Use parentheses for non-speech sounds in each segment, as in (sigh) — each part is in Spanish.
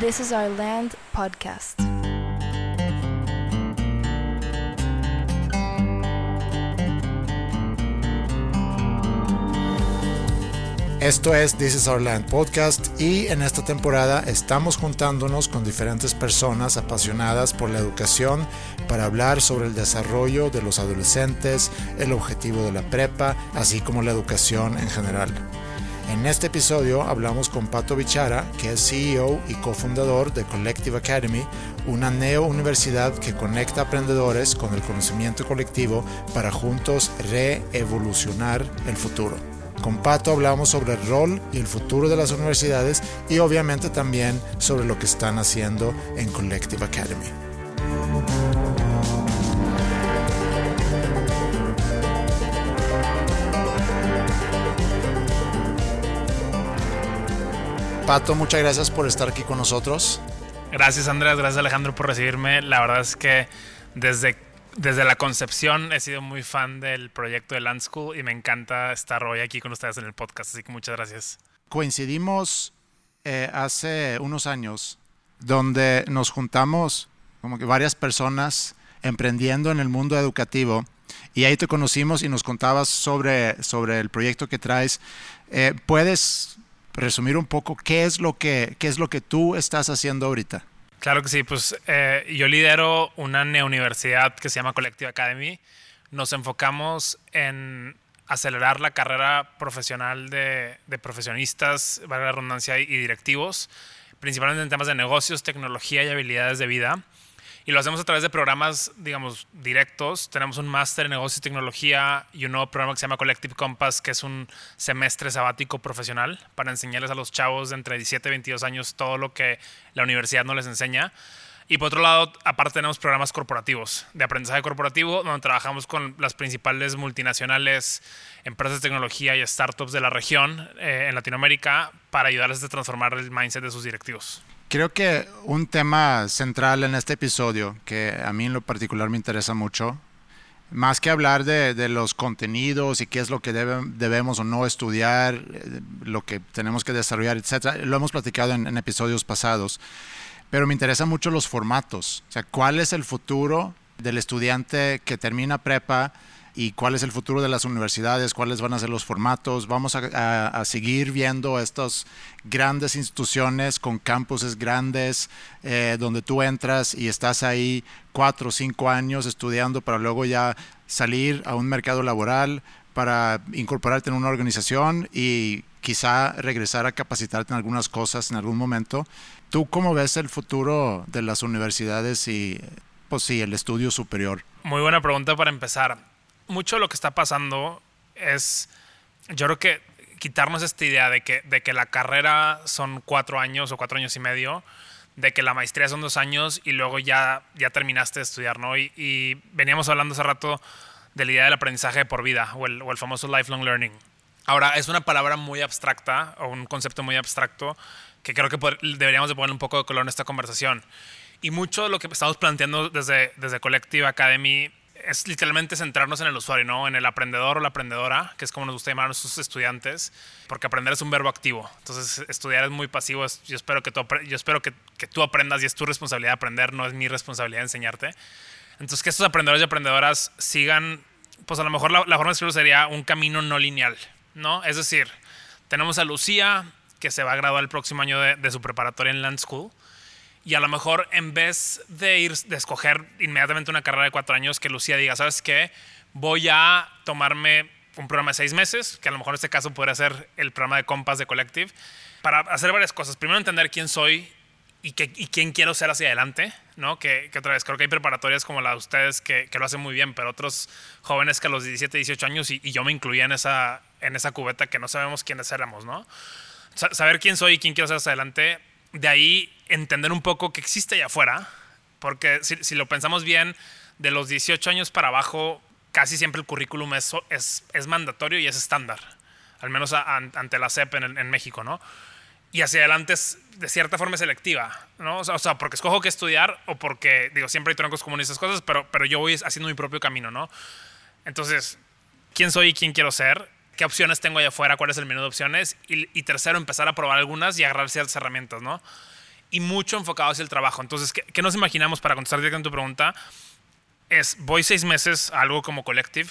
This is Our Land podcast. Esto es This is Our Land Podcast y en esta temporada estamos juntándonos con diferentes personas apasionadas por la educación para hablar sobre el desarrollo de los adolescentes, el objetivo de la prepa, así como la educación en general. En este episodio hablamos con Pato Bichara, que es CEO y cofundador de Collective Academy, una neo-universidad que conecta aprendedores con el conocimiento colectivo para juntos reevolucionar el futuro. Con Pato hablamos sobre el rol y el futuro de las universidades y obviamente también sobre lo que están haciendo en Collective Academy. Pato, muchas gracias por estar aquí con nosotros. Gracias Andrés, gracias Alejandro por recibirme. La verdad es que desde desde la concepción he sido muy fan del proyecto de Land School y me encanta estar hoy aquí con ustedes en el podcast, así que muchas gracias. Coincidimos eh, hace unos años donde nos juntamos como que varias personas emprendiendo en el mundo educativo y ahí te conocimos y nos contabas sobre, sobre el proyecto que traes. Eh, ¿Puedes resumir un poco qué es lo que, qué es lo que tú estás haciendo ahorita? Claro que sí, pues eh, yo lidero una neuniversidad que se llama Collective Academy. Nos enfocamos en acelerar la carrera profesional de, de profesionistas, valga la redundancia, y directivos, principalmente en temas de negocios, tecnología y habilidades de vida y lo hacemos a través de programas, digamos, directos. Tenemos un máster en negocios y tecnología y un nuevo programa que se llama Collective Compass, que es un semestre sabático profesional para enseñarles a los chavos de entre 17 y 22 años todo lo que la universidad no les enseña. Y por otro lado, aparte tenemos programas corporativos, de aprendizaje corporativo, donde trabajamos con las principales multinacionales, empresas de tecnología y startups de la región eh, en Latinoamérica para ayudarles a transformar el mindset de sus directivos. Creo que un tema central en este episodio, que a mí en lo particular me interesa mucho, más que hablar de, los contenidos y qué es lo que debemos o no estudiar, lo que tenemos que desarrollar, etcétera, lo hemos platicado en, en episodios pasados, pero me interesan mucho los formatos. O sea, ¿cuál es el futuro del estudiante que termina prepa? Y cuál es el futuro de las universidades, cuáles van a ser los formatos. Vamos a, seguir viendo estas grandes instituciones con campuses grandes eh, donde tú entras y estás ahí cuatro o cinco años estudiando para luego ya salir a un mercado laboral, para incorporarte en una organización y quizá regresar a capacitarte en algunas cosas en algún momento. ¿Tú cómo ves el futuro de las universidades y, pues sí, el estudio superior? Muy buena pregunta para empezar mucho de lo que está pasando es, yo creo que quitarnos esta idea de que, de que la carrera son cuatro años o cuatro años y medio, de que la maestría son dos años y luego ya, ya terminaste de estudiar, ¿no? Y, veníamos hablando hace rato de la idea del aprendizaje por vida o el, o el famoso lifelong learning. Ahora, es una palabra muy abstracta o un concepto muy abstracto que creo que deberíamos de ponerle un poco de color en esta conversación. Y mucho de lo que estamos planteando desde, desde Collective Academy es literalmente centrarnos en el usuario, ¿no? En el aprendedor o la aprendedora, que es como nos gusta llamar a nuestros estudiantes, porque aprender es un verbo activo. Entonces, estudiar es muy pasivo. Yo espero que tú, aprendas y es tu responsabilidad aprender, no es mi responsabilidad enseñarte. Entonces, que estos aprendedores y aprendedoras sigan, pues a lo mejor la, forma de escribirlo sería un camino no lineal, ¿no? Es decir, tenemos a Lucía, que se va a graduar el próximo año de su preparatoria en Land School y a lo mejor en vez de ir de escoger inmediatamente una carrera de cuatro años que Lucía diga sabes qué voy a tomarme un programa de seis meses que a lo mejor en este caso podría ser el programa de compas de Collective para hacer varias cosas. Primero entender quién soy y, que, y quién quiero ser hacia adelante no que, que, otra vez creo que hay preparatorias como la de ustedes que, que, lo hacen muy bien pero otros jóvenes que a los 17 18 años y, y yo me incluía en esa en esa cubeta que no sabemos quiénes éramos no saber quién soy y quién quiero ser hacia adelante de ahí entender un poco qué existe allá afuera, porque si, lo pensamos bien, de los 18 años para abajo, casi siempre el currículum es, es, mandatorio y es estándar, al menos ante la CEP en, México, ¿no? Y hacia adelante es de cierta forma selectiva, ¿no? O sea, porque escojo qué estudiar o porque, digo, siempre hay troncos esas cosas, pero, pero yo voy haciendo mi propio camino, ¿no? Entonces, ¿quién soy y quién quiero ser? ¿Qué opciones tengo allá afuera? ¿Cuál es el menú de opciones? Y, tercero, empezar a probar algunas y agarrar ciertas herramientas, ¿no? y mucho enfocado hacia el trabajo. Entonces, ¿qué, qué nos imaginamos para contestar directamente tu pregunta? Es, voy seis meses a algo como Collective,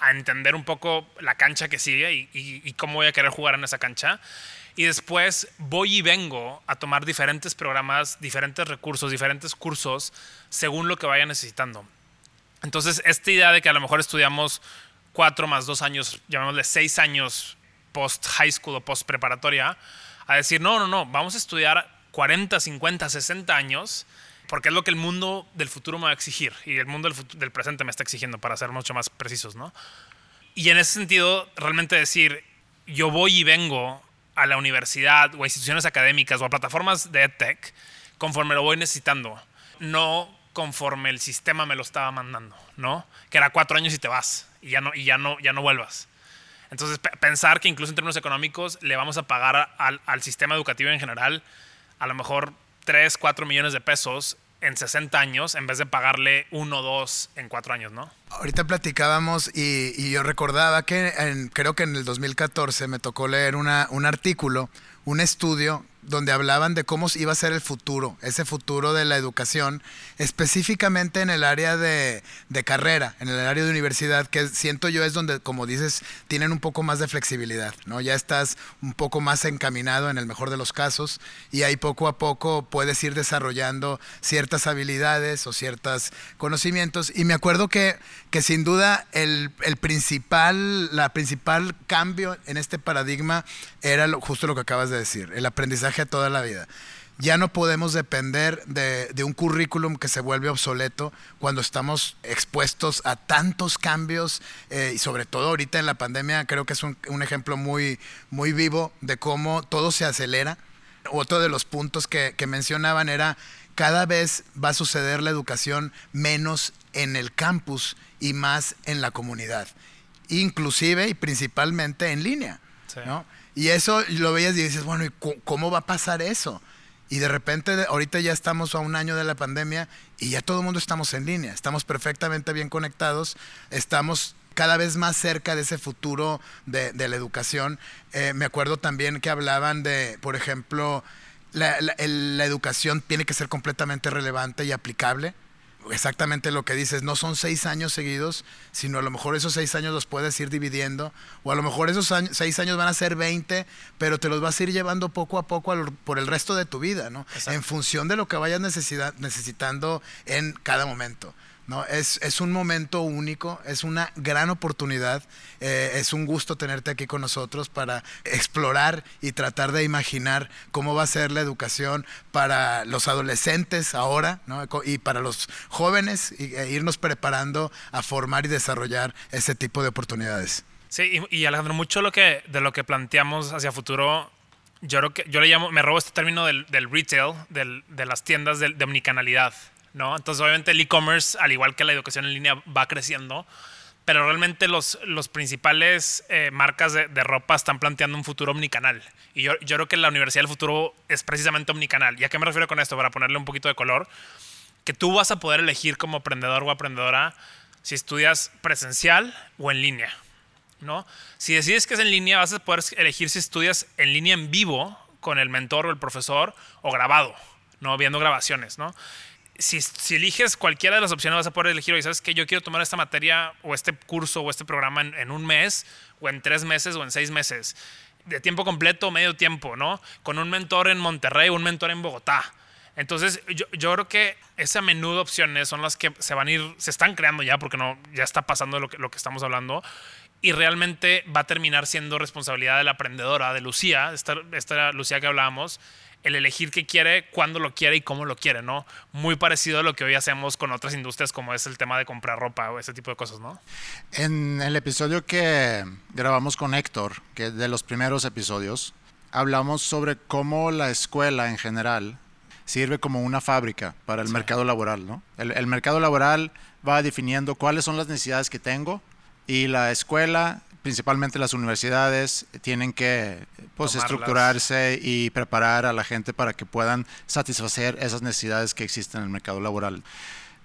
a entender un poco la cancha que sigue y, y, y cómo voy a querer jugar en esa cancha. Y después voy y vengo a tomar diferentes programas, diferentes recursos, diferentes cursos, según lo que vaya necesitando. Entonces, esta idea de que a lo mejor estudiamos cuatro más dos años, llamémosle seis años post high school o post preparatoria, a decir, no, no, no, vamos a estudiar 40, 50, 60 años, porque es lo que el mundo del futuro me va a exigir y el mundo del, presente me está exigiendo, para ser mucho más precisos, ¿no? Y en ese sentido, realmente decir, yo voy y vengo a la universidad o a instituciones académicas o a plataformas de EdTech conforme lo voy necesitando, no conforme el sistema me lo estaba mandando, ¿no? Que era cuatro años y te vas y ya no, y ya no, ya no vuelvas. Entonces, pensar que incluso en términos económicos le vamos a pagar al, al sistema educativo en general a lo mejor 3, 4 millones de pesos en 60 años en vez de pagarle 1 o 2 en 4 años, ¿no? Ahorita platicábamos y, y yo recordaba que en, creo que en el 2014 me tocó leer una, un artículo, un estudio donde hablaban de cómo iba a ser el futuro, ese futuro de la educación, específicamente en el área de, de, carrera, en el área de universidad, que siento yo es donde, como dices, tienen un poco más de flexibilidad, ¿no? Ya estás un poco más encaminado en el mejor de los casos y ahí poco a poco puedes ir desarrollando ciertas habilidades o ciertos conocimientos. Y me acuerdo que, que sin duda el, el principal, la principal cambio en este paradigma era justo lo que acabas de decir, el aprendizaje a toda la vida. Ya no podemos depender de, de, un currículum que se vuelve obsoleto cuando estamos expuestos a tantos cambios eh, y sobre todo ahorita en la pandemia creo que es un, un, ejemplo muy, muy vivo de cómo todo se acelera. Otro de los puntos que, que mencionaban era cada vez va a suceder la educación menos en el campus y más en la comunidad, inclusive y principalmente en línea. Sí. ¿no? Y eso lo veías y dices, bueno, ¿y cómo va a pasar eso? Y de repente, ahorita ya estamos a un año de la pandemia y ya todo el mundo estamos en línea, estamos perfectamente bien conectados, estamos cada vez más cerca de ese futuro de, la educación. Eh, me acuerdo también que hablaban de, por ejemplo, la educación tiene que ser completamente relevante y aplicable exactamente lo que dices, no son seis años seguidos, sino a lo mejor esos seis años los puedes ir dividiendo, o a lo mejor esos años, seis años van a ser 20, pero te los vas a ir llevando poco a poco al, por el resto de tu vida, ¿no? Exacto. En función de lo que vayas necesitando en cada momento. ¿No? Es, un momento único, es una gran oportunidad, eh, es un gusto tenerte aquí con nosotros para explorar y tratar de imaginar cómo va a ser la educación para los adolescentes ahora y para los jóvenes y, e irnos preparando a formar y desarrollar ese tipo de oportunidades. Sí, y, Alejandro, mucho de lo que planteamos hacia futuro yo creo que yo le llamo, me robo este término del, retail, de las tiendas de, de omnicanalidad. ¿No? Entonces, obviamente, el e-commerce, al igual que la educación en línea, va creciendo, pero realmente los, los principales eh, marcas de, ropa están planteando un futuro omnicanal. Y yo, yo creo que la universidad del futuro es precisamente omnicanal. ¿Y a qué me refiero con esto? Para ponerle un poquito de color, que tú vas a poder elegir como aprendedor o aprendedora si estudias presencial o en línea. ¿no? Si decides que es en línea, vas a poder elegir si estudias en línea en vivo con el mentor o el profesor o grabado, ¿no? viendo grabaciones. ¿no? Si, si, eliges cualquiera de las opciones, vas a poder elegir, oye, ¿sabes qué? Yo quiero tomar esta materia o este curso o este programa en, un mes, o en tres meses, o en seis meses. De tiempo completo medio tiempo, ¿no? Con un mentor en Monterrey un mentor en Bogotá. Entonces, yo, yo, creo que esa menú de opciones son las que se van a ir, se están creando ya, porque no, ya está pasando lo que, lo que estamos hablando. Y realmente va a terminar siendo responsabilidad de la aprendedora, de Lucía, esta, esta Lucía que hablábamos, el elegir qué quiere, cuándo lo quiere y cómo lo quiere, ¿no? Muy parecido a lo que hoy hacemos con otras industrias como es el tema de comprar ropa o ese tipo de cosas, ¿no? En el episodio que grabamos con Héctor, que de los primeros episodios, hablamos sobre cómo la escuela en general sirve como una fábrica para el sí. mercado laboral, ¿no? El, el mercado laboral va definiendo cuáles son las necesidades que tengo y la escuela principalmente las universidades tienen que pues, estructurarse y preparar a la gente para que puedan satisfacer esas necesidades que existen en el mercado laboral.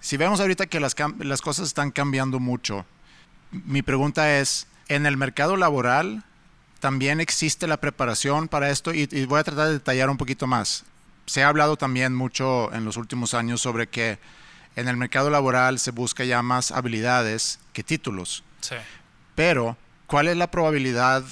Si vemos ahorita que las, las cosas están cambiando mucho, mi pregunta es, ¿en el mercado laboral también existe la preparación para esto? Y, y voy a tratar de detallar un poquito más. se ha hablado también mucho en los últimos años sobre que en el mercado laboral se busca ya más habilidades que títulos. Sí. Pero, ¿cuál es la probabilidad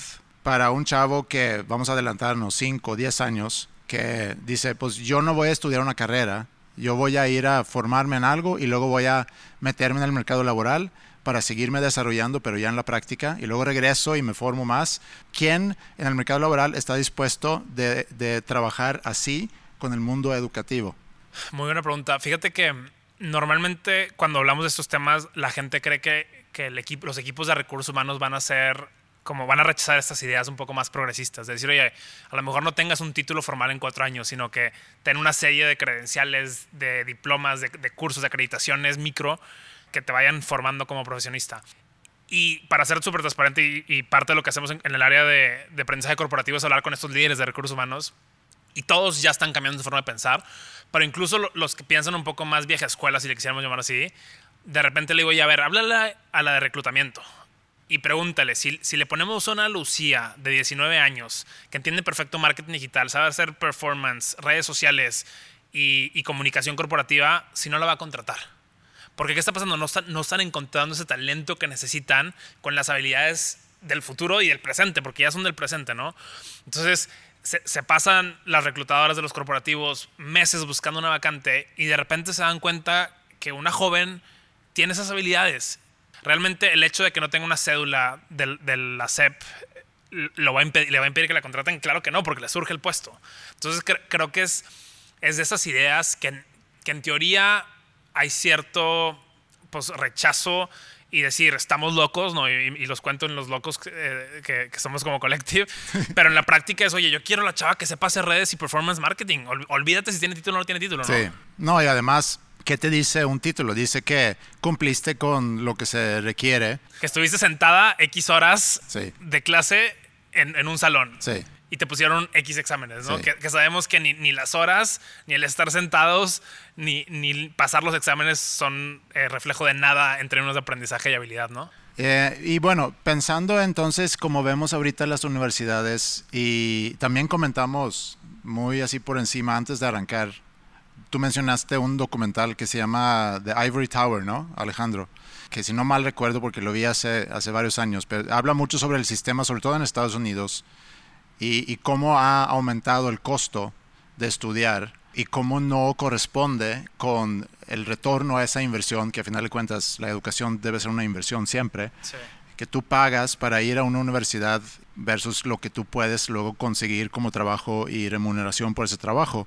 para un chavo que, vamos a adelantarnos, 5 o 10 años, que dice, pues yo no voy a estudiar una carrera, yo voy a ir a formarme en algo y luego voy a meterme en el mercado laboral para seguirme desarrollando, pero ya en la práctica, y luego regreso y me formo más. ¿Quién en el mercado laboral está dispuesto de, de trabajar así con el mundo educativo? Muy buena pregunta. Fíjate que normalmente cuando hablamos de estos temas, la gente cree que, que los equipos de recursos humanos van a ser como van a rechazar estas ideas un poco más progresistas. De decir, oye, a lo mejor no tengas un título formal en cuatro años, sino que ten una serie de credenciales, de diplomas, de, cursos, de acreditaciones micro que te vayan formando como profesionista. Y para ser súper transparente y, y, parte de lo que hacemos en, en el área de, de aprendizaje corporativo es hablar con estos líderes de recursos humanos y todos ya están cambiando su forma de pensar, pero incluso los que piensan un poco más vieja escuela, si le quisiéramos llamar así, de repente le digo, ya a ver, háblale a la de reclutamiento y pregúntale, si, si le ponemos una Lucía de 19 años que entiende perfecto marketing digital, sabe hacer performance, redes sociales y, y comunicación corporativa, si no la va a contratar. Porque ¿qué está pasando? No están, no están encontrando ese talento que necesitan con las habilidades del futuro y del presente, porque ya son del presente, ¿no? Entonces, se, pasan las reclutadoras de los corporativos meses buscando una vacante y de repente se dan cuenta que una joven tiene esas habilidades. Realmente el hecho de que no tenga una cédula de, la SEP lo va a impedir, le va a impedir que la contraten. Claro que no, porque le surge el puesto. Entonces cre creo que es, es de esas ideas que, que en teoría hay cierto pues, rechazo y decir, estamos locos, ¿no? Y, y los cuento en los locos eh, que, que, somos como collective, (laughs) pero en la práctica es, oye, yo quiero la chava que sepa hacer redes y performance marketing. Ol olvídate si tiene título o no tiene título, ¿no? Sí. No, y además, ¿qué te dice un título? Dice que cumpliste con lo que se requiere. Que estuviste sentada X horas sí. de clase en, en un salón. Sí y te pusieron X exámenes, ¿no? Sí. Que, que, sabemos que ni, ni, las horas, ni el estar sentados, ni, ni pasar los exámenes son eh, reflejo de nada en términos de aprendizaje y habilidad, ¿no? Eh, y bueno, pensando entonces, como vemos ahorita en las universidades, y también comentamos muy así por encima antes de arrancar, tú mencionaste un documental que se llama The Ivory Tower, ¿no, Alejandro? Que si no mal recuerdo, porque lo vi hace, hace varios años, pero habla mucho sobre el sistema, sobre todo en Estados Unidos, y, y, cómo ha aumentado el costo de estudiar y cómo no corresponde con el retorno a esa inversión, que a final de cuentas la educación debe ser una inversión siempre, sí. que tú pagas para ir a una universidad versus lo que tú puedes luego conseguir como trabajo y remuneración por ese trabajo.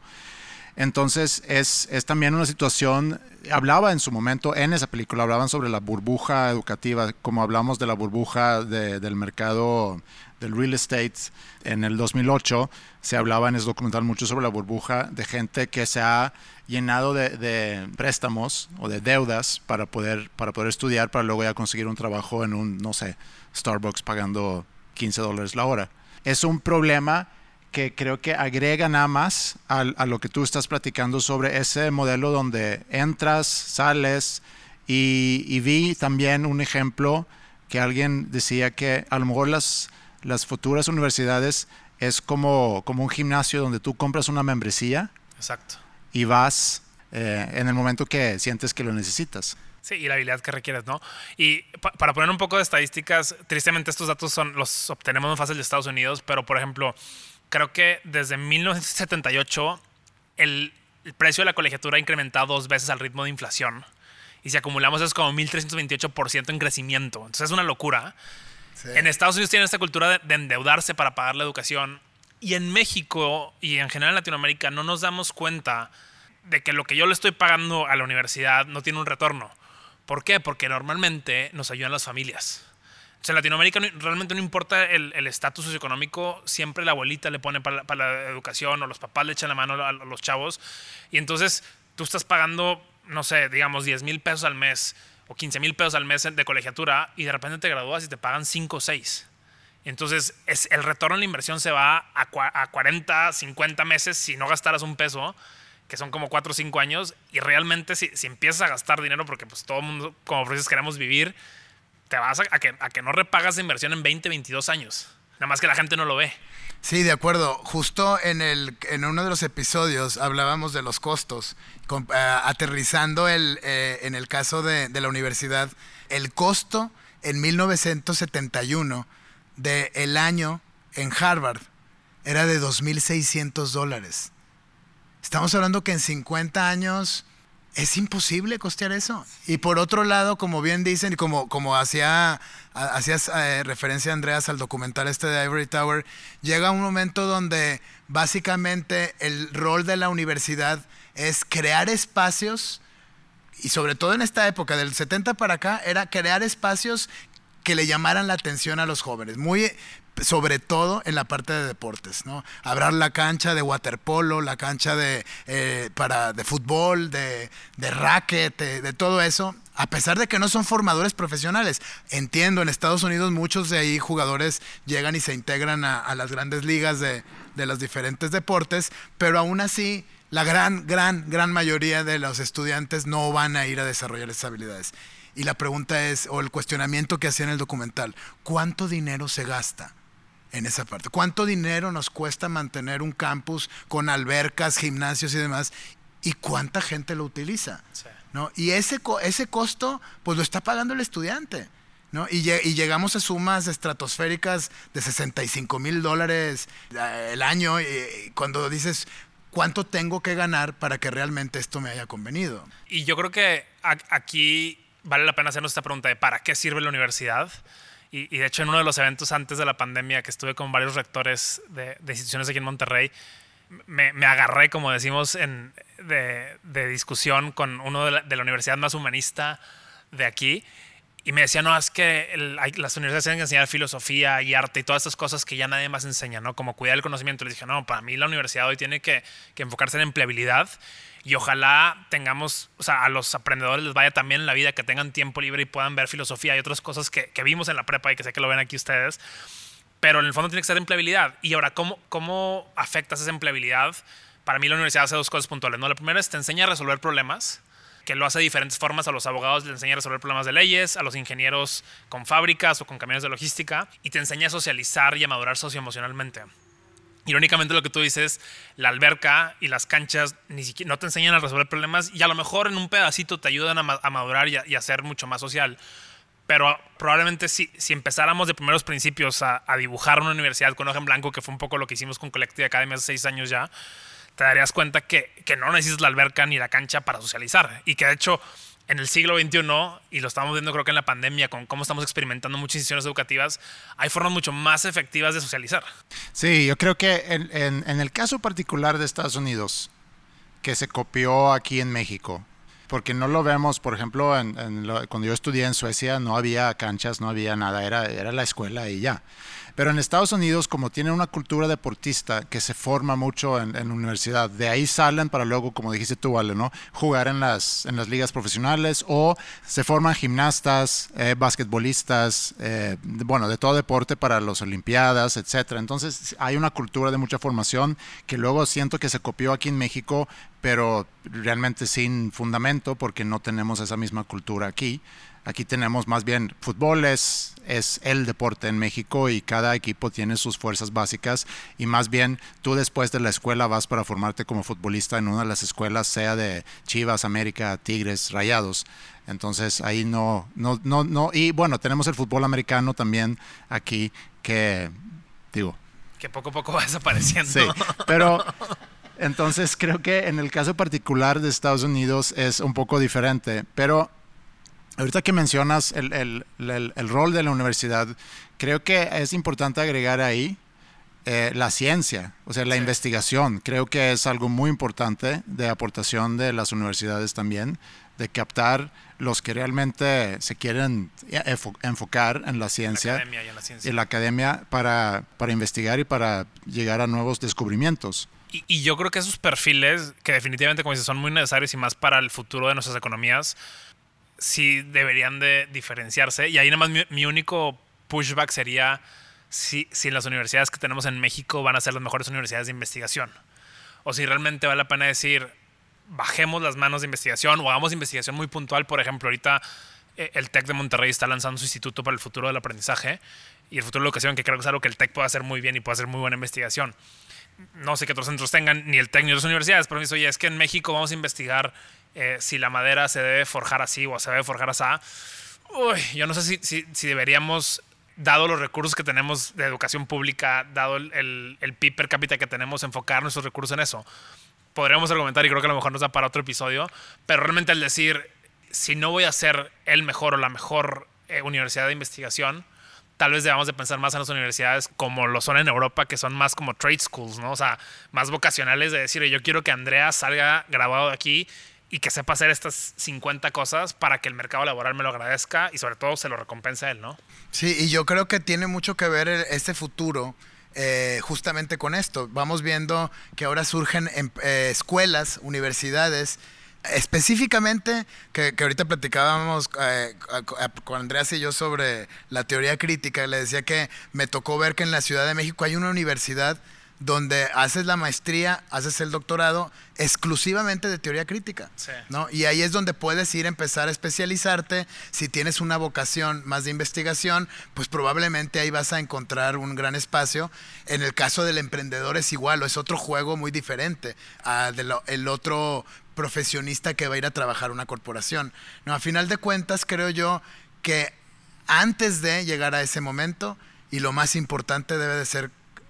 Entonces es, es, también una situación, hablaba en su momento en esa película, hablaban sobre la burbuja educativa, como hablamos de la burbuja de, del mercado del real estate en el 2008, se hablaba en ese documental mucho sobre la burbuja de gente que se ha llenado de, de préstamos o de deudas para poder, para poder estudiar, para luego ya conseguir un trabajo en un, no sé, Starbucks pagando 15 dólares la hora. Es un problema que creo que agrega nada más a, a, lo que tú estás platicando sobre ese modelo donde entras, sales y, y, vi también un ejemplo que alguien decía que a lo mejor las, las futuras universidades es como, como un gimnasio donde tú compras una membresía Exacto. y vas eh, en el momento que sientes que lo necesitas. Sí, y la habilidad que requieres, ¿no? Y pa para poner un poco de estadísticas, tristemente estos datos son, los obtenemos muy fácil de Estados Unidos, pero por ejemplo, creo que desde 1978 el, el, precio de la colegiatura ha incrementado dos veces al ritmo de inflación. Y si acumulamos es como 1.328% en crecimiento. Entonces es una locura. Sí. En Estados Unidos tienen esta cultura de, de, endeudarse para pagar la educación. Y en México y en general en Latinoamérica no nos damos cuenta de que lo que yo le estoy pagando a la universidad no tiene un retorno. ¿Por qué? Porque normalmente nos ayudan las familias. O sea, en Latinoamérica no, realmente no importa el estatus socioeconómico, siempre la abuelita le pone para, para, la educación o los papás le echan la mano a los chavos. Y entonces tú estás pagando, no sé, digamos 10 mil pesos al mes o 15 mil pesos al mes de colegiatura y de repente te gradúas y te pagan 5 o 6. Entonces es, el retorno en la inversión se va a, a 40, 50 meses si no gastaras un peso que son como 4 o 5 años, y realmente si, si, empiezas a gastar dinero, porque pues todo el mundo como profesores queremos vivir, te vas a, que, a que no repagas la inversión en 20, 22 años. Nada más que la gente no lo ve. Sí, de acuerdo. Justo en, el, en uno de los episodios hablábamos de los costos, eh, aterrizando el, eh, en el caso de, de la universidad, el costo en 1971 del año en Harvard era de 2.600 dólares. Estamos hablando que en 50 años es imposible costear eso. Y por otro lado, como bien dicen, como, como hacía, hacías eh, referencia, Andreas, al documental este de Ivory Tower, llega un momento donde básicamente el rol de la universidad es crear espacios, y sobre todo en esta época, del 70 para acá, era crear espacios que le llamaran la atención a los jóvenes. Muy sobre todo en la parte de deportes, ¿no? Abrir la cancha de waterpolo, la cancha de, eh, para, de fútbol, de, de, de todo eso, a pesar de que no son formadores profesionales. Entiendo, en Estados Unidos muchos de ahí jugadores llegan y se integran a, a las grandes ligas de, de los diferentes deportes, pero aún así la gran, gran, gran mayoría de los estudiantes no van a ir a desarrollar esas habilidades. Y la pregunta es, o el cuestionamiento que hacía en el documental, ¿cuánto dinero se gasta en esa parte? ¿Cuánto dinero nos cuesta mantener un campus con albercas, gimnasios y demás? ¿Y cuánta gente lo utiliza? ¿no? Y ese, ese costo, pues lo está pagando el estudiante. ¿no? Y, y llegamos a sumas estratosféricas de 65 mil dólares eh, el año, y, y cuando dices, ¿cuánto tengo que ganar para que realmente esto me haya convenido? Y yo creo que aquí vale la pena hacernos esta pregunta de ¿para qué sirve la universidad? Y, de hecho en uno de los eventos antes de la pandemia que estuve con varios rectores de, instituciones aquí en Monterrey, me, agarré, como decimos, de, discusión con uno de la universidad más humanista de aquí. Y me decía, no, es que las universidades tienen que enseñar filosofía y arte y todas estas cosas que ya nadie más enseña, ¿no? Como cuidar el conocimiento. Le dije, no, para mí la universidad hoy tiene que, que enfocarse en empleabilidad y ojalá tengamos, o sea, a los aprendedores les vaya también en la vida, que tengan tiempo libre y puedan ver filosofía y otras cosas que, que vimos en la prepa y que sé que lo ven aquí ustedes. Pero en el fondo tiene que ser empleabilidad. Y ahora, ¿cómo, cómo afectas esa empleabilidad? Para mí la universidad hace dos cosas puntuales. ¿no? La primera es te enseña a resolver problemas, que lo hace de diferentes formas. A los abogados les enseña a resolver problemas de leyes, a los ingenieros con fábricas o con camiones de logística, y te enseña a socializar y a madurar socioemocionalmente. Irónicamente lo que tú dices, la alberca y las canchas ni siquiera no te enseñan a resolver problemas y a lo mejor en un pedacito te ayudan a, ma- a madurar y a, y a ser mucho más social. Pero probablemente si, si empezáramos de primeros principios a, a dibujar una universidad con hoja en blanco, que fue un poco lo que hicimos con Collective Academy hace seis años ya, te darías cuenta que, que no necesitas la alberca ni la cancha para socializar. Y que de hecho en el siglo XXI, y lo estamos viendo creo que en la pandemia, con cómo estamos experimentando muchas instituciones educativas, hay formas mucho más efectivas de socializar. Sí, yo creo que en, en- en el caso particular de Estados Unidos, que se copió aquí en México, porque no lo vemos, por ejemplo, en- lo- cuando yo estudié en Suecia no había canchas, no había nada, era, era la escuela y ya. Pero en Estados Unidos, como tienen una cultura deportista que se forma mucho en, en universidad, de ahí salen para luego, como dijiste tú, Vale, ¿no? jugar en las, en las ligas profesionales o se forman gimnastas, eh, basquetbolistas, eh, bueno, de todo deporte para las Olimpiadas, etcétera. Entonces hay una cultura de mucha formación que luego siento que se copió aquí en México, pero realmente sin fundamento porque no tenemos esa misma cultura aquí. Aquí tenemos más bien fútbol es, es el deporte en México y cada equipo tiene sus fuerzas básicas y más bien tú después de la escuela vas para formarte como futbolista en una de las escuelas, sea de Chivas, América, Tigres, Rayados. Entonces ahí no, no, no, no. Y bueno, tenemos el fútbol americano también aquí que, digo, Que poco a poco va desapareciendo. Sí, pero entonces creo que en el caso particular de Estados Unidos es un poco diferente, pero ahorita que mencionas el, el- el- el rol de la universidad, creo que es importante agregar ahí eh, la ciencia, o sea, la Sí. investigación. Creo que es algo muy importante de aportación de las universidades también, de captar los que realmente se quieren enfo- enfocar en la En ciencia la y en la ciencia. en la academia para, para investigar y para llegar a nuevos descubrimientos. Y, y yo creo que esos perfiles, que definitivamente, como dices, son muy necesarios y más para el futuro de nuestras economías, sí deberían de diferenciarse. Y ahí nada más mi, único pushback sería si, si las universidades que tenemos en México van a ser las mejores universidades de investigación. O si realmente vale la pena decir, bajemos las manos de investigación o hagamos investigación muy puntual. Por ejemplo, ahorita eh, el TEC de Monterrey está lanzando su Instituto para el Futuro del Aprendizaje y el futuro de la educación, que creo que es algo que el TEC puede hacer muy bien y puede hacer muy buena investigación. No sé qué otros centros tengan, ni el TEC ni otras universidades, pero me dice, oye, es que en México vamos a investigar eh, si la madera se debe forjar así o se debe forjar así. Uy, yo no sé si, si, si deberíamos dado los recursos que tenemos de educación pública, dado el, el, el PIB per cápita que tenemos, enfocar nuestros recursos en eso. Podríamos argumentar, y creo que a lo mejor nos da para otro episodio, pero realmente el decir, si no voy a ser el mejor o la mejor eh, universidad de investigación, tal vez debamos de pensar más en las universidades como lo son en Europa, que son más como trade schools, ¿no? O sea, más vocacionales de decir, yo quiero que Andrea salga grabado de aquí y que sepa hacer estas 50 cosas para que el mercado laboral me lo agradezca y sobre todo se lo recompense a él, ¿no? Sí, y yo creo que tiene mucho que ver este futuro eh, justamente con esto. Vamos viendo que ahora surgen em, eh, escuelas, universidades, específicamente, que, que ahorita platicábamos eh, con Andreas y yo sobre la teoría crítica, le decía que me tocó ver que en la Ciudad de México hay una universidad donde haces la maestría, haces el doctorado exclusivamente de teoría crítica, Sí. ¿no? Y ahí es donde puedes ir a empezar a especializarte. Si tienes una vocación más de investigación, pues probablemente ahí vas a encontrar un gran espacio. En el caso del emprendedor es igual, o es otro juego muy diferente al del otro profesionista que va a ir a trabajar una corporación. No, a final de cuentas creo yo que antes de llegar a ese momento, y lo más importante debe de ser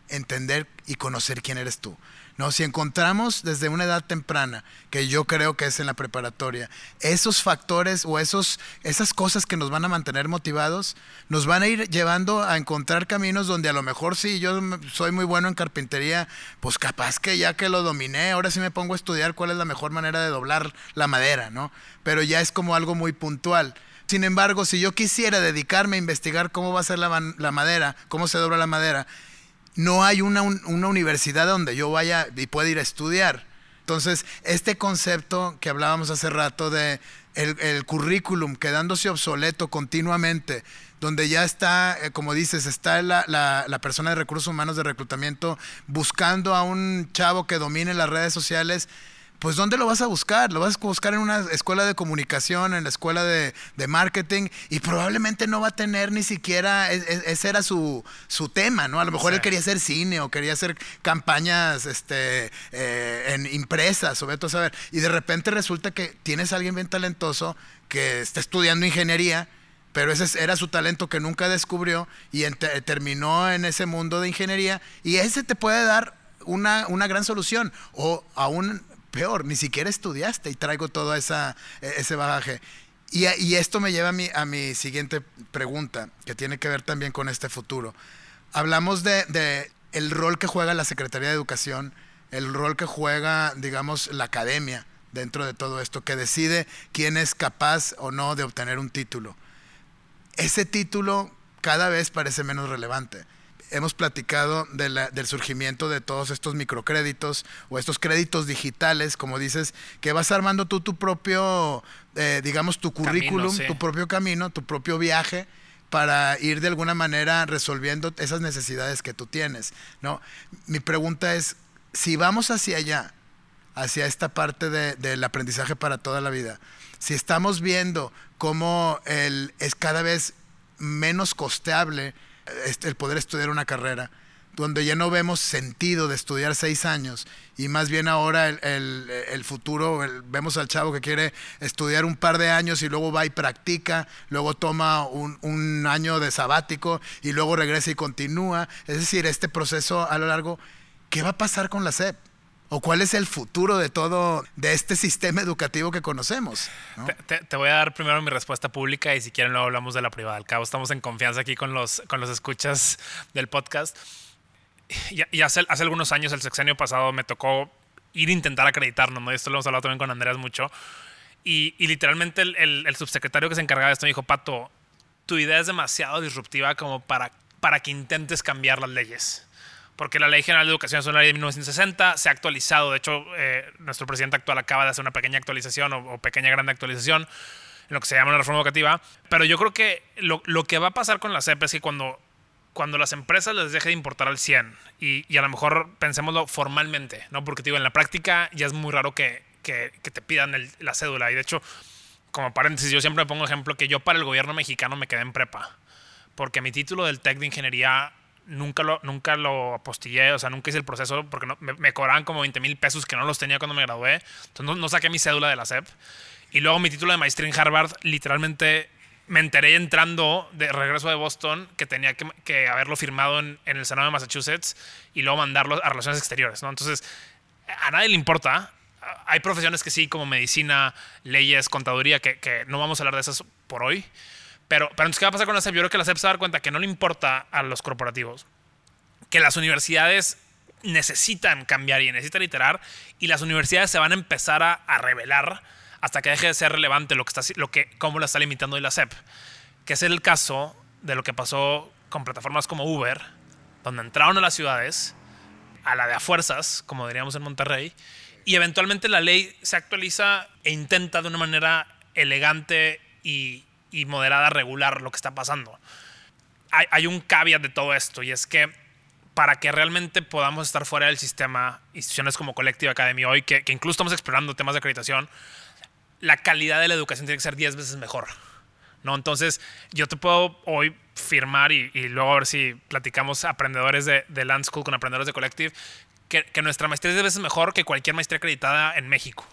entender y conocer quién eres tú. No, si encontramos desde una edad temprana, que yo creo que es en la preparatoria, esos factores o esos, esas cosas que nos van a mantener motivados, nos van a ir llevando a encontrar caminos donde a lo mejor sí, yo soy muy bueno en carpintería, pues capaz que ya que lo dominé, ahora sí me pongo a estudiar cuál es la mejor manera de doblar la madera, ¿no? Pero ya es como algo muy puntual. Sin embargo, si yo quisiera dedicarme a investigar cómo va a ser la madera, cómo se dobla la madera, no hay una, una, universidad donde yo vaya y pueda ir a estudiar. Entonces, este concepto que hablábamos hace rato de el, currículum quedándose obsoleto continuamente, donde ya está, eh, como dices, está la, la, la, persona de recursos humanos de reclutamiento buscando a un chavo que domine las redes sociales, pues ¿dónde lo vas a buscar? Lo vas a buscar en una escuela de comunicación, en la escuela de, de marketing, y probablemente no va a tener ni siquiera, es, es, ese era su, su, tema, ¿no? A lo mejor sí. él quería hacer cine o quería hacer campañas este, eh, en impresas, o vete a saber. Y de repente resulta que tienes a alguien bien talentoso que está estudiando ingeniería, pero ese era su talento que nunca descubrió y terminó en ese mundo de ingeniería, y ese te puede dar una, una gran solución, o aún peor, ni siquiera estudiaste y traigo todo esa, ese bagaje. Y, y, esto me lleva a mi, a mi siguiente pregunta, que tiene que ver también con este futuro. Hablamos de, de, el rol que juega la Secretaría de Educación, el rol que juega, digamos, la academia dentro de todo esto, que decide quién es capaz o no de obtener un título. Ese título cada vez parece menos relevante hemos platicado de la, del surgimiento de todos estos microcréditos o estos créditos digitales, como dices, que vas armando tú tu propio, eh, digamos, tu currículum, camino, sí. tu propio camino, tu propio viaje para ir de alguna manera resolviendo esas necesidades que tú tienes, ¿no? Mi pregunta es, si vamos hacia allá, hacia esta parte de, del aprendizaje para toda la vida, si estamos viendo cómo el, es cada vez menos costeable el poder estudiar una carrera, donde ya no vemos sentido de estudiar seis años y más bien ahora el, el, futuro, vemos al chavo que quiere estudiar un par de años y luego va y practica, luego toma un, un año de sabático y luego regresa y continúa. Es decir, este proceso a lo largo, ¿qué va a pasar con la SEP? ¿O cuál es el futuro de todo, de este sistema educativo que conocemos? ¿no? Te, voy a dar primero mi respuesta pública y si quieren luego hablamos de la privada. Al cabo estamos en confianza aquí con los, con los escuchas del podcast. Y, hace, hace, algunos años, el sexenio pasado, me tocó ir a intentar acreditarnos, ¿no? Esto lo hemos hablado también con Andrés mucho. Y, literalmente el, subsecretario que se encargaba de esto me dijo, Pato, tu idea es demasiado disruptiva como para, para que intentes cambiar las leyes porque la Ley General de Educación es una ley de 1960, se ha actualizado, de hecho, eh, nuestro presidente actual acaba de hacer una pequeña actualización o, o, pequeña grande actualización en lo que se llama una reforma educativa, pero yo creo que lo, lo que va a pasar con la CEP es que cuando, cuando las empresas les deje de importar al 100 y, y a lo mejor pensémoslo formalmente, ¿no? porque digo, en la práctica ya es muy raro que, que, que te pidan el, la cédula. Y de hecho, como paréntesis, yo siempre me pongo ejemplo que yo para el gobierno mexicano me quedé en prepa porque mi título del TEC de ingeniería nunca lo, nunca lo apostillé, o sea, nunca hice el proceso porque me, me, cobraban como 20 mil pesos que no los tenía cuando me gradué. Entonces no, saqué mi cédula de la SEP. Y luego mi título de maestría en Harvard, literalmente me enteré entrando de regreso de Boston que tenía que, que haberlo firmado en, en, el Senado de Massachusetts y luego mandarlo a relaciones exteriores, ¿no? Entonces, a nadie le importa. Hay profesiones que sí, como medicina, leyes, contaduría, que, que no vamos a hablar de esas por hoy. Pero, pero entonces, ¿qué va a pasar con la SEP? Yo creo que la SEP se va a dar cuenta que no le importa a los corporativos, que las universidades necesitan cambiar y necesitan iterar, y las universidades se van a empezar a, a revelar hasta que deje de ser relevante lo que está, lo que, cómo la está limitando hoy la SEP. Que es el caso de lo que pasó con plataformas como Uber, donde entraron a las ciudades, a la de a fuerzas, como diríamos en Monterrey, y eventualmente la ley se actualiza e intenta de una manera elegante y, y moderada regular lo que está pasando. Hay, un caveat de todo esto y es que para que realmente podamos estar fuera del sistema, instituciones como Collective Academy hoy, que, incluso estamos explorando temas de acreditación, la calidad de la educación tiene que ser 10 veces mejor. ¿no? Entonces, yo te puedo hoy firmar y, luego a ver si platicamos aprendedores de, de Land School con aprendedores de Collective, que, que, nuestra maestría es 10 veces mejor que cualquier maestría acreditada en México.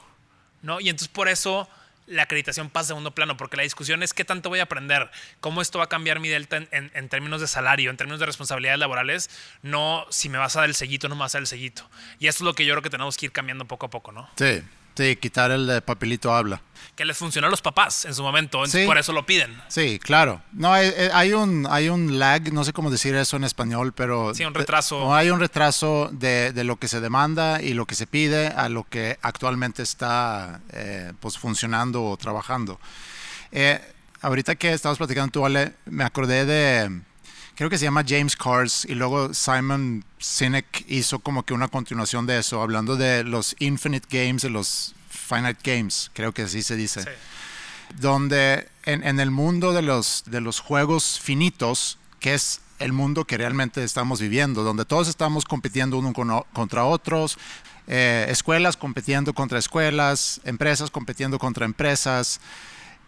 ¿no? Y entonces por eso la acreditación pasa a segundo plano, porque la discusión es qué tanto voy a aprender, cómo esto va a cambiar mi delta en, términos de salario, en términos de responsabilidades laborales, no si me vas a dar el sellito, no me vas a dar el sellito. Y eso es lo que yo creo que tenemos que ir cambiando poco a poco, ¿no? Sí, Sí, quitar el papelito habla. Que les funcionó a los papás en su momento, sí. por eso lo piden. Sí, claro. No, hay, hay, un, hay un lag, no sé cómo decir eso en español, pero... Sí, un retraso. Hay un retraso de, de lo que se demanda y lo que se pide a lo que actualmente está eh, pues funcionando o trabajando. Eh, ahorita que estabas platicando tú, Ale, me acordé de creo que se llama James Cars y luego Simon Sinek hizo como que una continuación de eso, hablando de los Infinite Games, de los Finite Games, creo que así se dice, Sí. donde en, en el mundo de los, de los juegos finitos, que es el mundo que realmente estamos viviendo, donde todos estamos compitiendo uno con, contra otros, eh, escuelas compitiendo contra escuelas, empresas compitiendo contra empresas,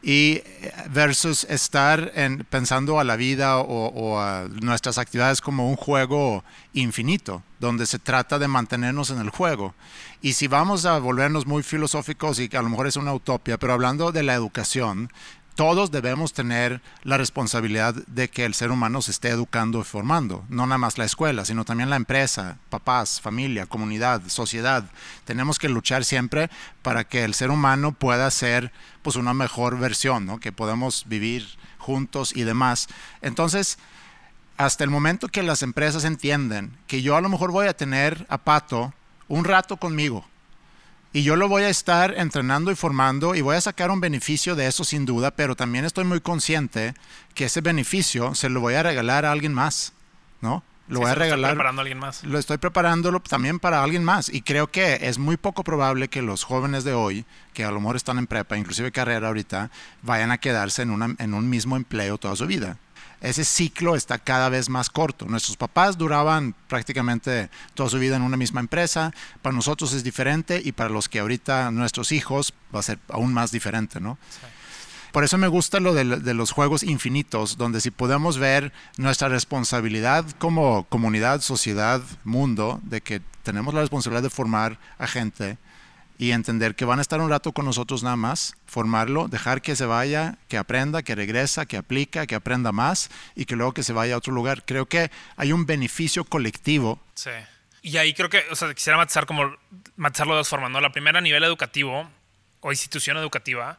y versus estar en, pensando a la vida o, o, a nuestras actividades como un juego infinito, donde se trata de mantenernos en el juego. Y si vamos a volvernos muy filosóficos y que a lo mejor es una utopia, pero hablando de la educación, todos debemos tener la responsabilidad de que el ser humano se esté educando y formando, no nada más la escuela, sino también la empresa, papás, familia, comunidad, sociedad. Tenemos que luchar siempre para que el ser humano pueda ser pues una mejor versión, ¿no? que podamos vivir juntos y demás. Entonces, hasta el momento que las empresas entienden que yo a lo mejor voy a tener a Pato un rato conmigo, y yo lo voy a estar entrenando y formando y voy a sacar un beneficio de eso sin duda, pero también estoy muy consciente que ese beneficio se lo voy a regalar a alguien más, ¿no? Lo Sí, voy a se lo regalar. preparando a alguien más. Lo estoy preparándolo también para alguien más y creo que es muy poco probable que los jóvenes de hoy, que a lo mejor están en prepa, inclusive carrera ahorita, vayan a quedarse en, una, en un mismo empleo toda su vida ese ciclo está cada vez más corto. Nuestros papás duraban prácticamente toda su vida en una misma empresa, para nosotros es diferente y para los que ahorita nuestros hijos va a ser aún más diferente, ¿no? Sí. Por eso me gusta lo de, de, los juegos infinitos, donde si podemos ver nuestra responsabilidad como comunidad, sociedad, mundo, de que tenemos la responsabilidad de formar a gente y entender que van a estar un rato con nosotros nada más, formarlo, dejar que se vaya, que aprenda, que regresa, que aplica, que aprenda más y que luego que se vaya a otro lugar. Creo que hay un beneficio colectivo. Sí. Y ahí creo que, o sea, quisiera matizar como, matizarlo de dos formas, ¿no? La primera a nivel educativo o institución educativa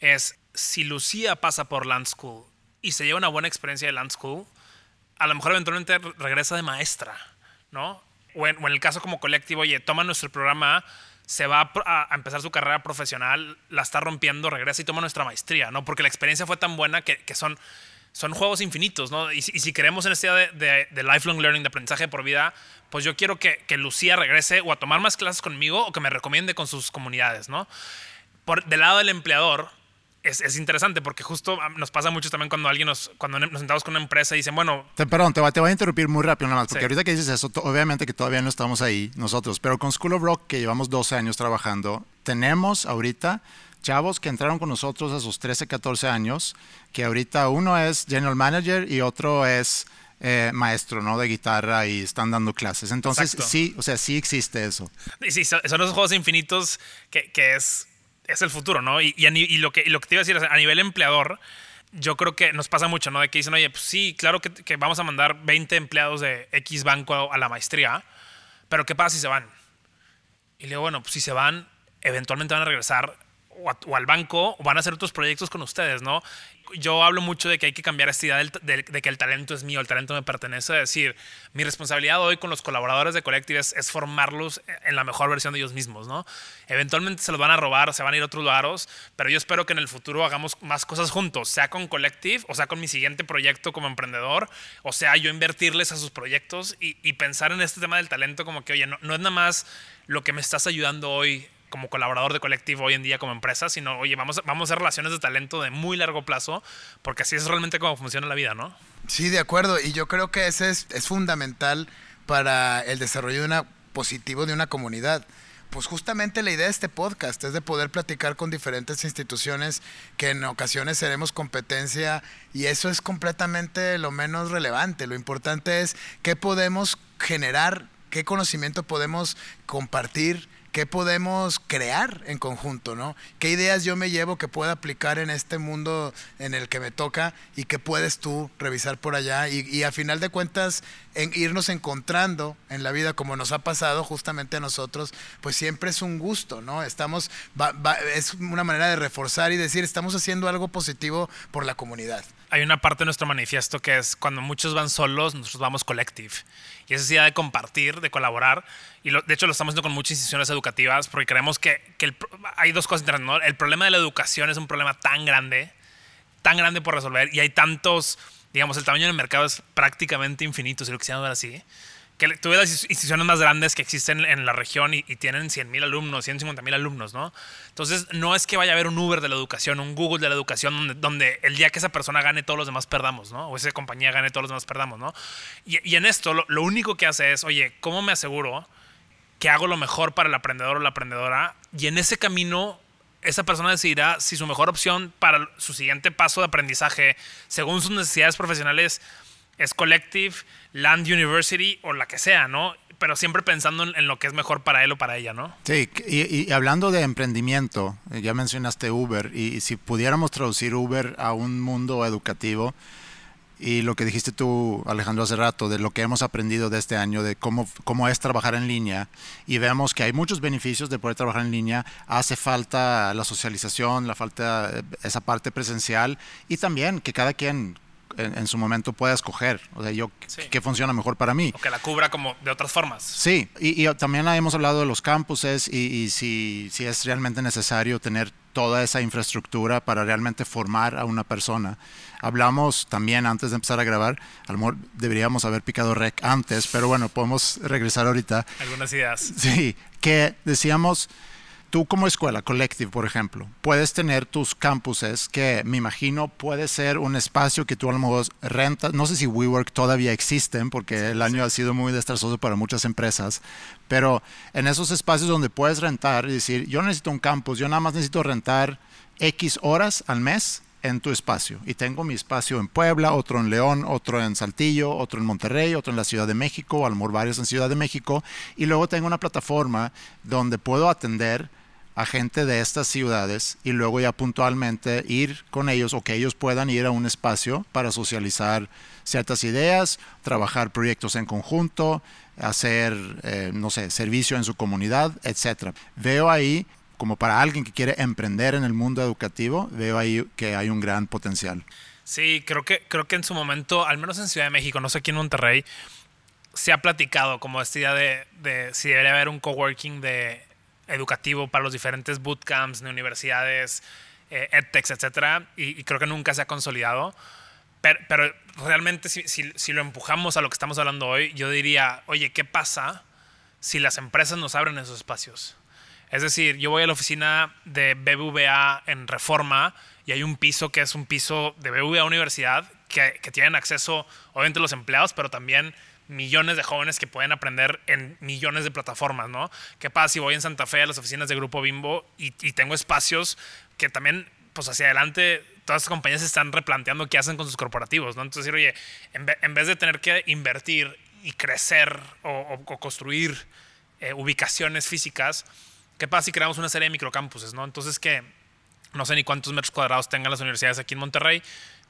es si Lucía pasa por Land School y se lleva una buena experiencia de Land School, a lo mejor eventualmente regresa de maestra, ¿no? O en, o en el caso como colectivo, oye, toma nuestro programa se va a, empezar su carrera profesional, la está rompiendo, regresa y toma nuestra maestría, ¿no? Porque la experiencia fue tan buena que, que son, son juegos infinitos, ¿no? Y, y si creemos en esta idea de, de, de, lifelong learning, de aprendizaje por vida, pues yo quiero que, que, Lucía regrese o a tomar más clases conmigo o que me recomiende con sus comunidades, ¿no? Por, del lado del empleador, es, es, interesante porque justo nos pasa mucho también cuando alguien nos, cuando nos sentamos con una empresa y dicen, bueno... Te, perdón, te, te, voy a interrumpir muy rápido nada más, porque sí. ahorita que dices eso, obviamente que todavía no estamos ahí nosotros, pero con School of Rock, que llevamos 12 años trabajando, tenemos ahorita chavos que entraron con nosotros a sus 13, 14 años, que ahorita uno es general manager y otro es eh, maestro, ¿no? De guitarra y están dando clases. Entonces, Exacto. sí, o sea, sí existe eso. Y sí, son son esos juegos infinitos que, que es, es el futuro, ¿no? Y, lo que, te iba a decir, a nivel empleador, yo creo que nos pasa mucho, ¿no? De que dicen, oye, pues sí, claro que, que vamos a mandar 20 empleados de X banco a, a la maestría, pero ¿qué pasa si se van? Y le digo, bueno, pues si se van, eventualmente van a regresar o, al banco van a hacer otros proyectos con ustedes, ¿no? Yo hablo mucho de que hay que cambiar esta idea del- de, que el talento es mío, el talento me pertenece. Es decir, mi responsabilidad hoy con los colaboradores de Collective es, formarlos en la mejor versión de ellos mismos, ¿no? Eventualmente se los van a robar, se van a ir a otros lados, pero yo espero que en el futuro hagamos más cosas juntos, sea con Collective o sea con mi siguiente proyecto como emprendedor, o sea yo invertirles a sus proyectos y, y pensar en este tema del talento como que, oye, no, no es nada más lo que me estás ayudando hoy como colaborador de colectivo hoy en día como empresa, sino, oye, vamos, vamos a hacer relaciones de talento de muy largo plazo, porque así es realmente como funciona la vida, ¿no? Sí, de acuerdo. Y yo creo que ese es, es fundamental para el desarrollo de una, positivo de una comunidad. Pues justamente la idea de este podcast es de poder platicar con diferentes instituciones que en ocasiones seremos competencia y eso es completamente lo menos relevante. Lo importante es qué podemos generar, qué conocimiento podemos compartir, qué podemos crear en conjunto, ¿no? ¿Qué ideas yo me llevo que pueda aplicar en este mundo en el que me toca y que puedes tú revisar por allá? Y, a final de cuentas, en irnos encontrando en la vida como nos ha pasado justamente a nosotros, pues siempre es un gusto, ¿no? Estamos, es una manera de reforzar y decir, estamos haciendo algo positivo por la comunidad. Hay una parte de nuestro manifiesto que es cuando muchos van solos, nosotros vamos collective. Y esa idea de compartir, de colaborar. Y lo- de hecho lo estamos haciendo con muchas instituciones educativas porque creemos que, que el hay dos cosas interesantes. ¿no? El problema de la educación es un problema tan grande, tan grande por resolver. Y hay tantos, digamos, el tamaño del mercado es prácticamente infinito, si lo quisiéramos ver así. Que tú las ins- instituciones más grandes que existen en la región y, y tienen 100 mil alumnos, 150 mil alumnos, ¿no? Entonces, no es que vaya a haber un Uber de la educación, un Google de la educación, donde, donde el día que esa persona gane, todos los demás perdamos, ¿no? O esa compañía gane, todos los demás perdamos, ¿no? Y, y en esto, lo, lo único que hace es, oye, ¿cómo me aseguro que hago lo mejor para el aprendedor o la aprendedora? Y en ese camino, esa persona decidirá si su mejor opción para su siguiente paso de aprendizaje, según sus necesidades profesionales, es Collective, Land University o la que sea, ¿no? Pero siempre pensando en, lo que es mejor para él o para ella, ¿no? Sí, y, y hablando de emprendimiento, eh, ya mencionaste Uber, y, y si pudiéramos traducir Uber a un mundo educativo, y lo que dijiste tú, Alejandro, hace rato, de lo que hemos aprendido de este año, de cómo, cómo es trabajar en línea, y vemos que hay muchos beneficios de poder trabajar en línea, hace falta la socialización, la falta eh, esa parte presencial, y también que cada quien en, en su momento pueda escoger, o sea, yo, Sí. qué funciona mejor para mí. O que la cubra como de otras formas. Sí, y, y también hemos hablado de los campuses y, y si, si es realmente necesario tener toda esa infraestructura para realmente formar a una persona. Hablamos también antes de empezar a grabar, a lo mejor deberíamos haber picado rec antes, pero bueno, podemos regresar ahorita. Algunas ideas. Sí, que decíamos, tú como escuela, Collective, por ejemplo, puedes tener tus campuses que me imagino puede ser un espacio que tú a lo mejor rentas, no sé si WeWork todavía existen porque el año ha sido muy desastroso para muchas empresas, pero en esos espacios donde puedes rentar y decir, yo necesito un campus, yo nada más necesito rentar X horas al mes en tu espacio. Y tengo mi espacio en Puebla, otro en León, otro en Saltillo, otro en Monterrey, otro en la Ciudad de México, a lo mejor varios en Ciudad de México. Y luego tengo una plataforma donde puedo atender a gente de estas ciudades y luego ya puntualmente ir con ellos o que ellos puedan ir a un espacio para socializar ciertas ideas, trabajar proyectos en conjunto, hacer, eh, no sé, servicio en su comunidad, etcétera. Veo ahí como para alguien que quiere emprender en el mundo educativo, veo ahí que hay un gran potencial. Sí, creo que, creo que en su momento, al menos en Ciudad de México, no sé aquí en Monterrey, se ha platicado como esta idea de, de si debería haber un coworking de educativo para los diferentes bootcamps de universidades, eh, edtechs, etcétera, y, creo que nunca se ha consolidado. Pero, realmente, si lo empujamos a lo que estamos hablando hoy, yo diría, oye, ¿qué pasa si las empresas nos abren esos espacios? Es decir, yo voy a la oficina de BBVA en Reforma y hay un piso que es un piso de BBVA Universidad que, que tienen acceso, obviamente, los empleados, pero también millones de jóvenes que pueden aprender en millones de plataformas, ¿no? ¿Qué pasa si voy en Santa Fe a las oficinas de Grupo Bimbo y, tengo espacios que también, pues hacia adelante, todas las compañías están replanteando qué hacen con sus corporativos, ¿no? Entonces, decir, oye, en, ve- en vez de tener que invertir y crecer o construir eh, ubicaciones físicas, ¿qué pasa si creamos una serie de microcampuses, ¿no? Entonces, que no sé ni cuántos metros cuadrados tengan las universidades aquí en Monterrey,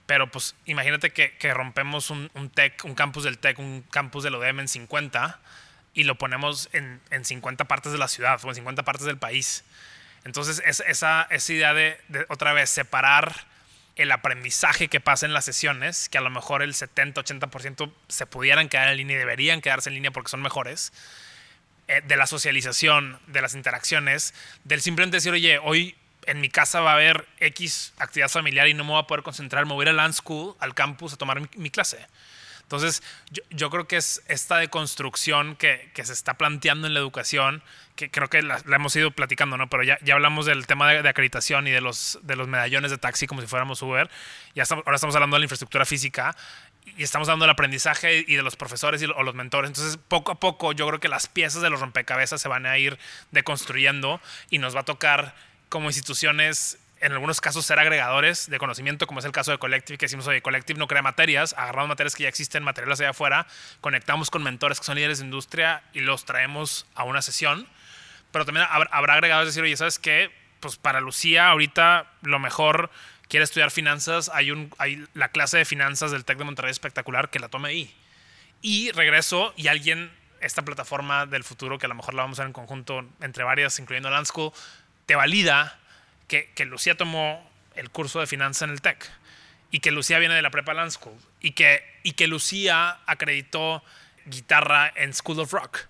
pero pues imagínate que, que rompemos un, un TEC, un campus del TEC, un campus del ODM en 50 y lo ponemos en, en 50 partes de la ciudad o en 50 partes del país. Entonces, es, esa, esa idea de, de, otra vez, separar el aprendizaje que pasa en las sesiones, que a lo mejor el 70-80% se pudieran quedar en línea y deberían quedarse en línea porque son mejores, eh, de la socialización, de las interacciones, del simplemente decir, oye, hoy en mi casa va a haber X actividad familiar y no me voy a poder concentrar, me voy a ir al Land School, al campus, a tomar mi, mi clase. Entonces, yo, yo, creo que es esta deconstrucción que, que, se está planteando en la educación, que creo que la, la hemos ido platicando, ¿no? Pero ya, ya hablamos del tema de, de, acreditación y de los, de los medallones de taxi como si fuéramos Uber. Ya estamos, ahora estamos hablando de la infraestructura física y estamos hablando del aprendizaje y de los profesores y, o los mentores. Entonces, poco a poco, yo creo que las piezas de los rompecabezas se van a ir deconstruyendo y nos va a tocar como instituciones en algunos casos ser agregadores de conocimiento, como es el caso de Collective, que decimos, oye, Collective no crea materias, agarramos materias que ya existen, materiales allá afuera, conectamos con mentores que son líderes de industria y los traemos a una sesión. Pero también habrá agregadores de decir, oye, ¿sabes qué? Pues para Lucía, ahorita lo mejor quiere estudiar finanzas, hay, un, hay la clase de finanzas del TEC de Monterrey espectacular, que la tome ahí. Y regreso y alguien, esta plataforma del futuro, que a lo mejor la vamos a ver en conjunto entre varias, incluyendo Land School, te valida que, Lucía tomó el curso de finanzas en el TEC y que Lucía viene de la prepa Land School y que, y que Lucía acreditó guitarra en School of Rock.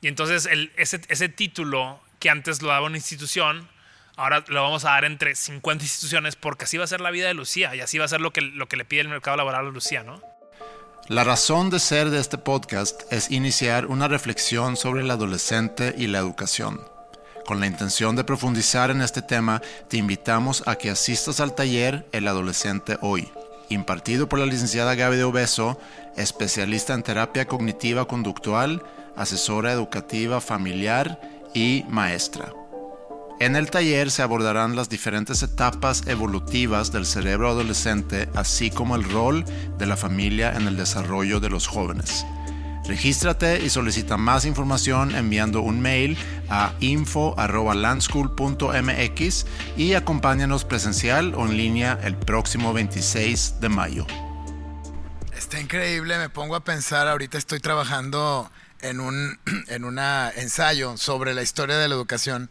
Y entonces ese, ese título que antes lo daba una institución, ahora lo vamos a dar entre 50 instituciones porque así va a ser la vida de Lucía y así va a ser lo que, lo que le pide el mercado laboral a Lucía, ¿no? La razón de ser de este podcast es iniciar una reflexión sobre el adolescente y la educación. Con la intención de profundizar en este tema, te invitamos a que asistas al taller El Adolescente Hoy, impartido por la licenciada Gaby de Obeso, especialista en terapia cognitiva conductual, asesora educativa familiar y maestra. En el taller se abordarán las diferentes etapas evolutivas del cerebro adolescente, así como el rol de la familia en el desarrollo de los jóvenes. Regístrate y solicita más información enviando un mail a info.landschool.mx y acompáñanos presencial o en línea el próximo 26 de mayo. Está increíble, me pongo a pensar, ahorita estoy trabajando en un (clears throat) en una ensayo sobre la historia de la educación.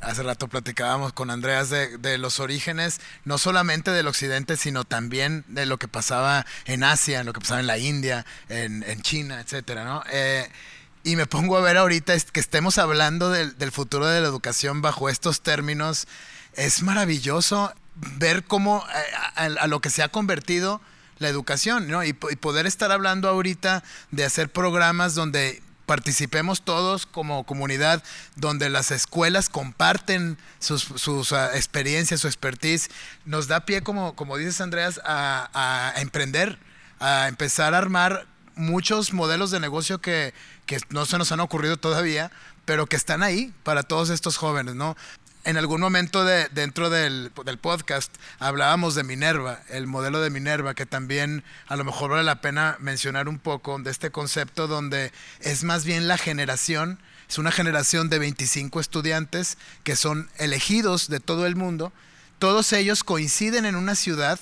Hace rato platicábamos con Andreas de, los orígenes, no solamente del occidente, sino también de lo que pasaba en Asia, en lo que pasaba en la India, en, China, etcétera, ¿no? Eh, y me pongo a ver ahorita que estemos hablando del, futuro de la educación bajo estos términos. Es maravilloso ver cómo a, a, lo que se ha convertido la educación, ¿no? Y poder estar hablando ahorita de hacer programas donde participemos todos como comunidad, donde las escuelas comparten sus, uh, experiencias, su expertise, nos da pie, como, como dices Andreas, a, a, emprender, a empezar a armar muchos modelos de negocio que, que no se nos han ocurrido todavía, pero que están ahí para todos estos jóvenes, ¿no? En algún momento de, dentro del, del, podcast hablábamos de Minerva, el modelo de Minerva, que también a lo mejor vale la pena mencionar un poco de este concepto donde es más bien la generación, es una generación de 25 estudiantes que son elegidos de todo el mundo, todos ellos coinciden en una ciudad,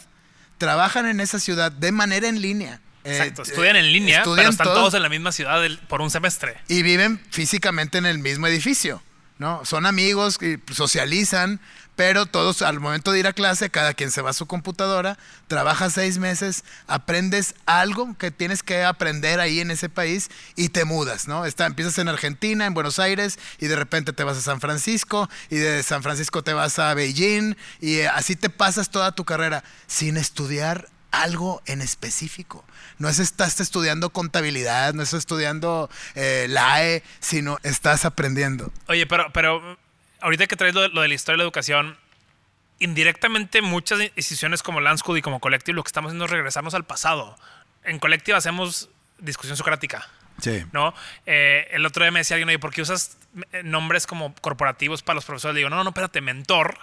trabajan en esa ciudad de manera en línea. Exacto, eh, estudian en línea, estudian pero están todos, todos en la misma ciudad por un semestre. Y viven físicamente en el mismo edificio. ¿No? Son amigos y socializan, pero todos al momento de ir a clase, cada quien se va a su computadora, trabaja seis meses, aprendes algo que tienes que aprender ahí en ese país y te mudas, ¿no? Está, empiezas en Argentina, en Buenos Aires, y de repente te vas a San Francisco, y de San Francisco te vas a Beijing, y así te pasas toda tu carrera sin estudiar algo en específico. No es estás estudiando contabilidad, no estás estudiando eh, LAE, sino estás aprendiendo. Oye, pero, pero ahorita que traes lo, lo, de la historia de la educación, indirectamente muchas instituciones como School y como Collective lo que estamos haciendo es regresarnos al pasado. En Collective hacemos discusión socrática. Sí. ¿no? Eh, el otro día me decía alguien, oye, ¿por qué usas nombres como corporativos para los profesores? Le digo, no, no, espérate, mentor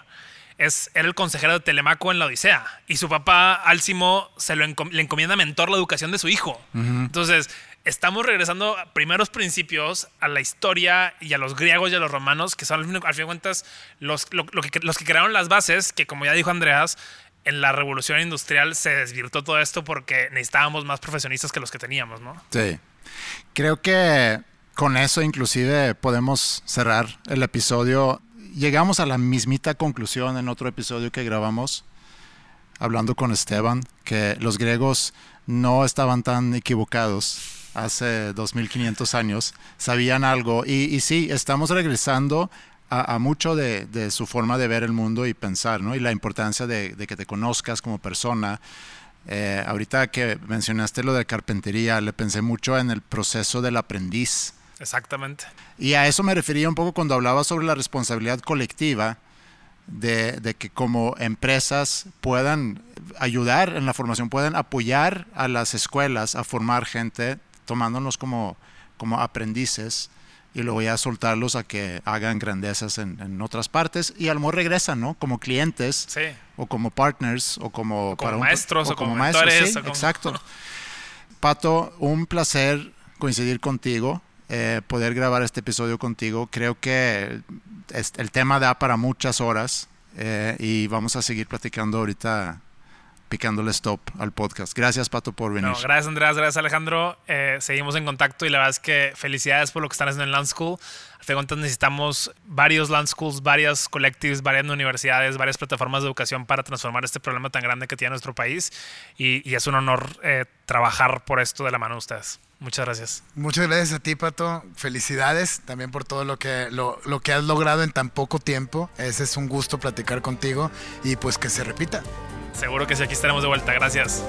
es, era el consejero de Telemaco en la Odisea. Y su papá, Álcimo, se lo encom- le encomienda mentor la educación de su hijo. Entonces, estamos regresando a primeros principios a la historia y a los griegos y a los romanos, que son al fin, al fin de cuentas los, lo- lo que, los que crearon las bases, que como ya dijo Andreas, en la revolución industrial se desvirtó todo esto porque necesitábamos más profesionistas que los que teníamos, ¿no? Sí. Creo que con eso inclusive podemos cerrar el episodio. Llegamos a la mismita conclusión en otro episodio que grabamos, hablando con Esteban, que los griegos no estaban tan equivocados hace 2500 años, sabían algo y, sí, estamos regresando a, mucho de, su forma de ver el mundo y pensar, ¿no? Y la importancia de, que te conozcas como persona, eh, ahorita que mencionaste lo de carpintería, le pensé mucho en el proceso del aprendiz. Exactamente. Y a eso me refería un poco cuando hablaba sobre la responsabilidad colectiva, de, de que como empresas puedan ayudar en la formación, puedan apoyar a las escuelas a formar gente, tomándonos como, como aprendices y luego ya soltarlos a que hagan grandezas en, en otras partes y a lo mejor regresan, ¿no? Como clientes Sí. o como partners o como, como un- maestros, o como maestros, mentores, sí, o como- exacto. (laughs) Pato, un placer coincidir contigo, eh, poder grabar este episodio contigo. Creo que es- el tema da para muchas horas eh, y vamos a seguir platicando ahorita, picándole stop al podcast. Gracias, Pato, por venir. No, gracias Andreas, gracias Alejandro. Eh, seguimos en contacto y la verdad es que felicidades por lo que están haciendo en Land School. Al fin de cuentas necesitamos varios Land Schools, varias collectives, varias universidades, varias plataformas de educación para transformar este problema tan grande que tiene nuestro país y, y es un honor eh, trabajar por esto de la mano de ustedes. Muchas gracias. Muchas gracias a ti, Pato. Felicidades también por todo lo que, lo, lo que has logrado en tan poco tiempo. Ese es un gusto platicar contigo y pues que se repita. Seguro que sí, aquí estaremos de vuelta. Gracias.